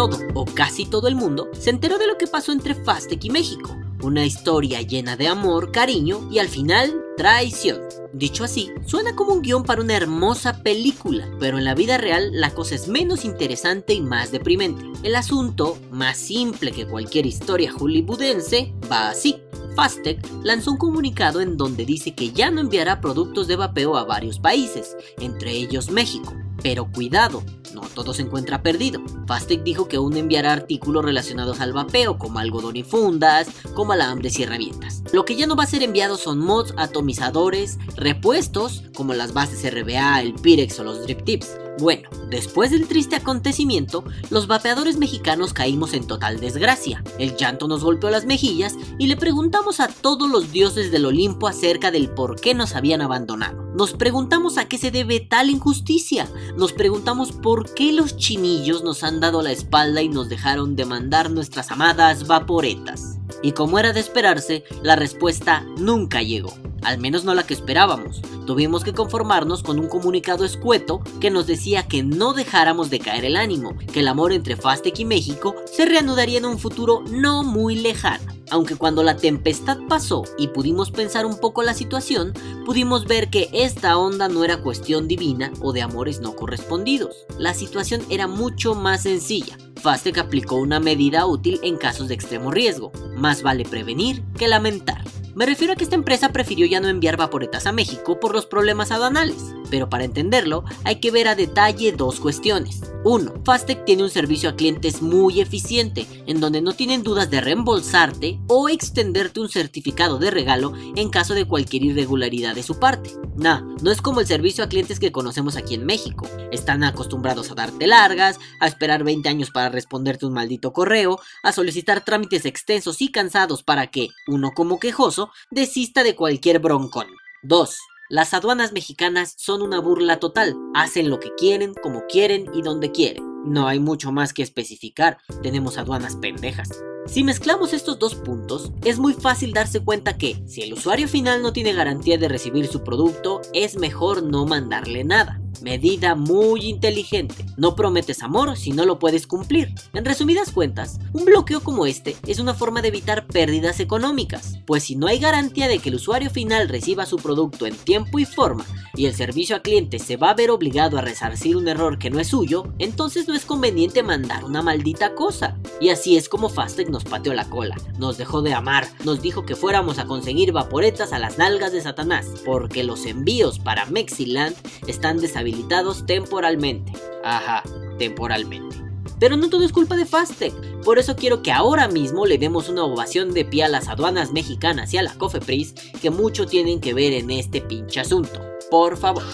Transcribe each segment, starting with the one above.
todo o casi todo el mundo se enteró de lo que pasó entre Fastec y México. Una historia llena de amor, cariño y al final traición. Dicho así, suena como un guion para una hermosa película, pero en la vida real la cosa es menos interesante y más deprimente. El asunto, más simple que cualquier historia hollywoodense, va así. Fastec lanzó un comunicado en donde dice que ya no enviará productos de vapeo a varios países, entre ellos México. Pero cuidado, no todo se encuentra perdido. Fastec dijo que aún enviará artículos relacionados al vapeo, como algodón y fundas, como alambres y herramientas. Lo que ya no va a ser enviado son mods, atomizadores, repuestos, como las bases RBA, el Pyrex o los Drip Tips. Bueno, después del triste acontecimiento, los vapeadores mexicanos caímos en total desgracia. El llanto nos golpeó las mejillas y le preguntamos a todos los dioses del Olimpo acerca del por qué nos habían abandonado. Nos preguntamos a qué se debe tal injusticia. Nos preguntamos por qué los chinillos nos han dado la espalda y nos dejaron de mandar nuestras amadas vaporetas. Y como era de esperarse, la respuesta nunca llegó al menos no la que esperábamos. Tuvimos que conformarnos con un comunicado escueto que nos decía que no dejáramos de caer el ánimo, que el amor entre Fastec y México se reanudaría en un futuro no muy lejano. Aunque cuando la tempestad pasó y pudimos pensar un poco la situación, pudimos ver que esta onda no era cuestión divina o de amores no correspondidos. La situación era mucho más sencilla. Fastec aplicó una medida útil en casos de extremo riesgo. Más vale prevenir que lamentar. Me refiero a que esta empresa prefirió ya no enviar vaporetas a México por los problemas aduanales, pero para entenderlo hay que ver a detalle dos cuestiones. 1. Fastec tiene un servicio a clientes muy eficiente, en donde no tienen dudas de reembolsarte o extenderte un certificado de regalo en caso de cualquier irregularidad de su parte. Nah, no es como el servicio a clientes que conocemos aquí en México. Están acostumbrados a darte largas, a esperar 20 años para responderte un maldito correo, a solicitar trámites extensos y cansados para que, uno como quejoso, desista de cualquier broncón. 2. Las aduanas mexicanas son una burla total. Hacen lo que quieren, como quieren y donde quieren. No hay mucho más que especificar. Tenemos aduanas pendejas. Si mezclamos estos dos puntos, es muy fácil darse cuenta que, si el usuario final no tiene garantía de recibir su producto, es mejor no mandarle nada. Medida muy inteligente. No prometes amor si no lo puedes cumplir. En resumidas cuentas, un bloqueo como este es una forma de evitar pérdidas económicas, pues si no hay garantía de que el usuario final reciba su producto en tiempo y forma y el servicio a cliente se va a ver obligado a resarcir un error que no es suyo, entonces no es conveniente mandar una maldita cosa. Y así es como Fastec nos pateó la cola, nos dejó de amar, nos dijo que fuéramos a conseguir vaporetas a las nalgas de Satanás, porque los envíos para Mexiland están deshabilitados temporalmente. Ajá, temporalmente. Pero no todo es culpa de Fastec, por eso quiero que ahora mismo le demos una ovación de pie a las aduanas mexicanas y a la Cofepris que mucho tienen que ver en este pinche asunto. Por favor.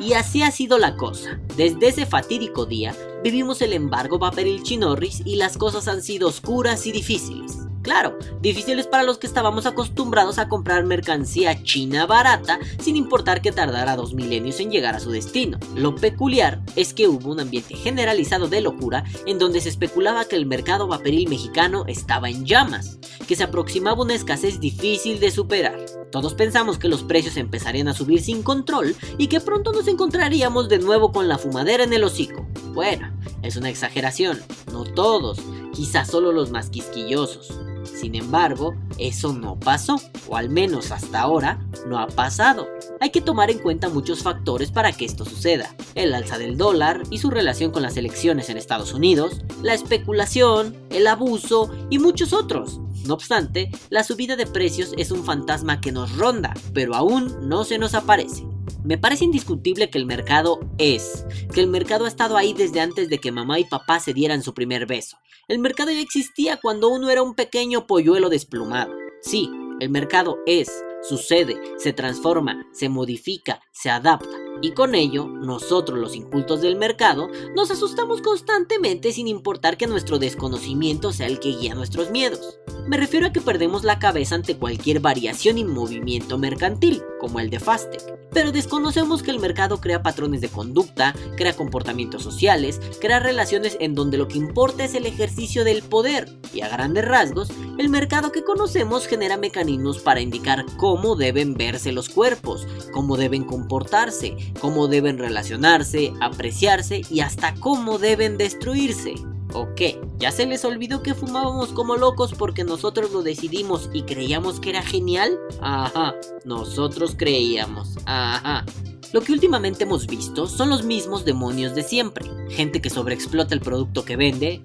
Y así ha sido la cosa. Desde ese fatídico día, vivimos el embargo Vaporil Chinorris y las cosas han sido oscuras y difíciles. Claro, difíciles para los que estábamos acostumbrados a comprar mercancía china barata sin importar que tardara dos milenios en llegar a su destino. Lo peculiar es que hubo un ambiente generalizado de locura en donde se especulaba que el mercado vaporil mexicano estaba en llamas, que se aproximaba una escasez difícil de superar. Todos pensamos que los precios empezarían a subir sin control y que pronto nos encontraríamos de nuevo con la fumadera en el hocico. Bueno, es una exageración, no todos, quizás solo los más quisquillosos. Sin embargo, eso no pasó, o al menos hasta ahora no ha pasado. Hay que tomar en cuenta muchos factores para que esto suceda. El alza del dólar y su relación con las elecciones en Estados Unidos, la especulación, el abuso y muchos otros. No obstante, la subida de precios es un fantasma que nos ronda, pero aún no se nos aparece. Me parece indiscutible que el mercado es, que el mercado ha estado ahí desde antes de que mamá y papá se dieran su primer beso. El mercado ya existía cuando uno era un pequeño polluelo desplumado. Sí, el mercado es, sucede, se transforma, se modifica, se adapta. Y con ello, nosotros los incultos del mercado nos asustamos constantemente sin importar que nuestro desconocimiento sea el que guía nuestros miedos. Me refiero a que perdemos la cabeza ante cualquier variación y movimiento mercantil. como el de Fastec. Pero desconocemos que el mercado crea patrones de conducta, crea comportamientos sociales, crea relaciones en donde lo que importa es el ejercicio del poder. Y a grandes rasgos, el mercado que conocemos genera mecanismos para indicar cómo deben verse los cuerpos, cómo deben comportarse, cómo deben relacionarse, apreciarse y hasta cómo deben destruirse. ¿O qué? ¿Ya se les olvidó que fumábamos como locos porque nosotros lo decidimos y creíamos que era genial? Ajá, nosotros creíamos. Ajá. Lo que últimamente hemos visto son los mismos demonios de siempre. Gente que sobreexplota el producto que vende.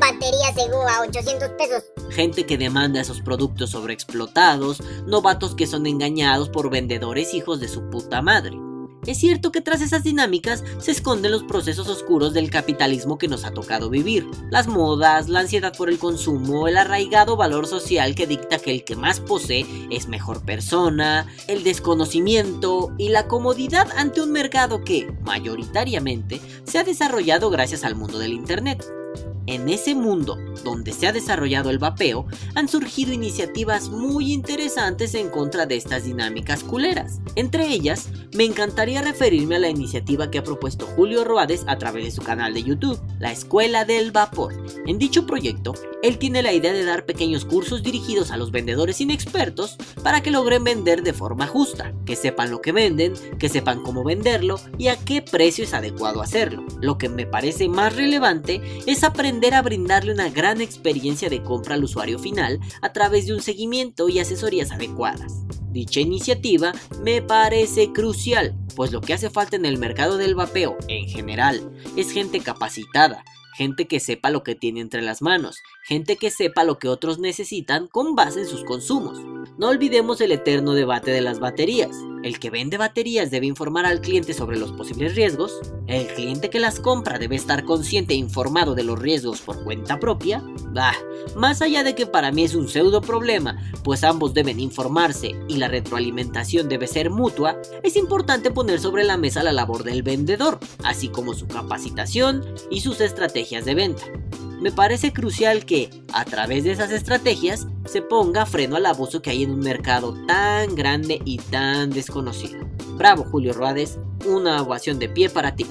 Batería seguro a 800 pesos. Gente que demanda esos productos sobreexplotados. Novatos que son engañados por vendedores hijos de su puta madre. Es cierto que tras esas dinámicas se esconden los procesos oscuros del capitalismo que nos ha tocado vivir. Las modas, la ansiedad por el consumo, el arraigado valor social que dicta que el que más posee es mejor persona, el desconocimiento y la comodidad ante un mercado que, mayoritariamente, se ha desarrollado gracias al mundo del Internet. En ese mundo donde se ha desarrollado el vapeo, han surgido iniciativas muy interesantes en contra de estas dinámicas culeras. Entre ellas, me encantaría referirme a la iniciativa que ha propuesto Julio Roades a través de su canal de YouTube, la Escuela del Vapor. En dicho proyecto, él tiene la idea de dar pequeños cursos dirigidos a los vendedores inexpertos para que logren vender de forma justa, que sepan lo que venden, que sepan cómo venderlo y a qué precio es adecuado hacerlo. Lo que me parece más relevante es aprender a brindarle una gran experiencia de compra al usuario final a través de un seguimiento y asesorías adecuadas. Dicha iniciativa me parece crucial, pues lo que hace falta en el mercado del vapeo en general es gente capacitada, gente que sepa lo que tiene entre las manos, gente que sepa lo que otros necesitan con base en sus consumos. No olvidemos el eterno debate de las baterías. El que vende baterías debe informar al cliente sobre los posibles riesgos. El cliente que las compra debe estar consciente e informado de los riesgos por cuenta propia. Bah, más allá de que para mí es un pseudo problema, pues ambos deben informarse y la retroalimentación debe ser mutua, es importante poner sobre la mesa la labor del vendedor, así como su capacitación y sus estrategias de venta me parece crucial que, a través de esas estrategias, se ponga freno al abuso que hay en un mercado tan grande y tan desconocido. Bravo Julio Ruades, una ovación de pie para ti.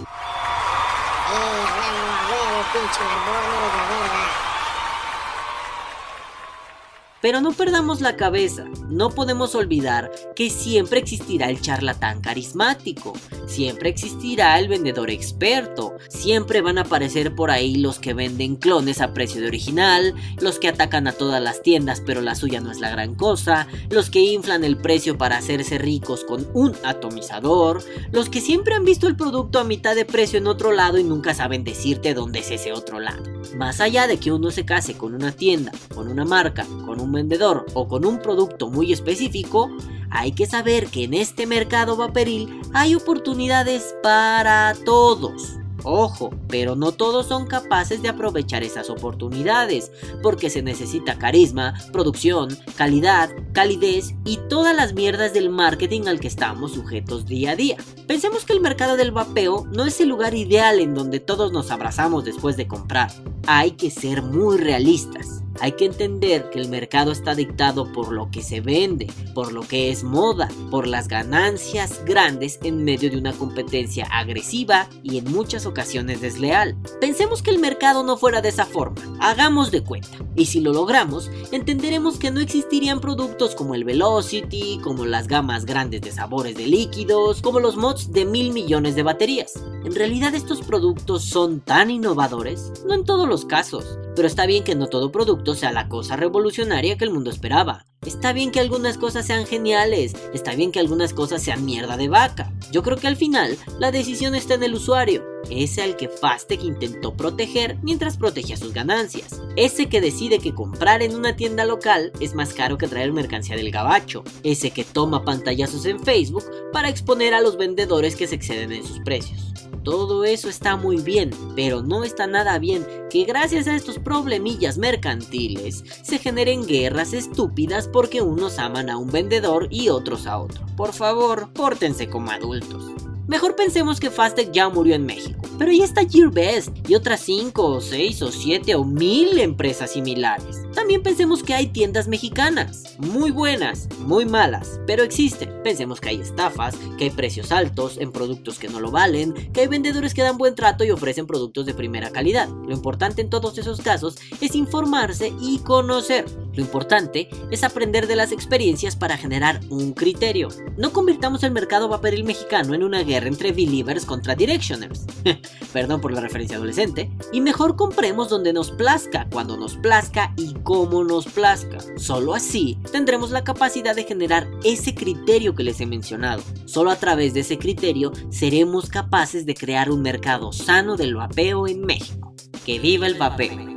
Pero no perdamos la cabeza, no podemos olvidar que siempre existirá el charlatán carismático, siempre existirá el vendedor experto, siempre van a aparecer por ahí los que venden clones a precio de original, los que atacan a todas las tiendas pero la suya no es la gran cosa, los que inflan el precio para hacerse ricos con un atomizador, los que siempre han visto el producto a mitad de precio en otro lado y nunca saben decirte dónde es ese otro lado. Más allá de que uno se case con una tienda, con una marca, con un vendedor o con un producto muy específico, hay que saber que en este mercado vaporil hay oportunidades para todos. Ojo, pero no todos son capaces de aprovechar esas oportunidades, porque se necesita carisma, producción, calidad, calidez y todas las mierdas del marketing al que estamos sujetos día a día. Pensemos que el mercado del vapeo no es el lugar ideal en donde todos nos abrazamos después de comprar. Hay que ser muy realistas. Hay que entender que el mercado está dictado por lo que se vende, por lo que es moda, por las ganancias grandes en medio de una competencia agresiva y en muchas ocasiones desleal. Pensemos que el mercado no fuera de esa forma, hagamos de cuenta, y si lo logramos, entenderemos que no existirían productos como el Velocity, como las gamas grandes de sabores de líquidos, como los mods de mil millones de baterías. En realidad estos productos son tan innovadores, no en todos los casos, pero está bien que no todo producto sea la cosa revolucionaria que el mundo esperaba. Está bien que algunas cosas sean geniales, está bien que algunas cosas sean mierda de vaca. Yo creo que al final la decisión está en el usuario, ese al que Fastec intentó proteger mientras protegía sus ganancias. Ese que decide que comprar en una tienda local es más caro que traer mercancía del gabacho. Ese que toma pantallazos en Facebook para exponer a los vendedores que se exceden en sus precios. Todo eso está muy bien, pero no está nada bien que gracias a estos problemillas mercantiles se generen guerras estúpidas porque unos aman a un vendedor y otros a otro. Por favor, pórtense como adultos. Mejor pensemos que Fastec ya murió en México. Pero ahí está Gearbest y otras 5 o 6 o 7 o 1000 empresas similares. También pensemos que hay tiendas mexicanas, muy buenas, muy malas, pero existen. Pensemos que hay estafas, que hay precios altos en productos que no lo valen, que hay vendedores que dan buen trato y ofrecen productos de primera calidad. Lo importante en todos esos casos es informarse y conocer. Lo importante es aprender de las experiencias para generar un criterio. No convirtamos el mercado vaporil mexicano en una guerra entre believers contra directioners. Perdón por la referencia adolescente. Y mejor compremos donde nos plazca, cuando nos plazca y cómo nos plazca. Solo así tendremos la capacidad de generar ese criterio que les he mencionado. Solo a través de ese criterio seremos capaces de crear un mercado sano del vapeo en México. Que viva el vapeo.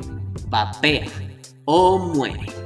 Vapea o muere.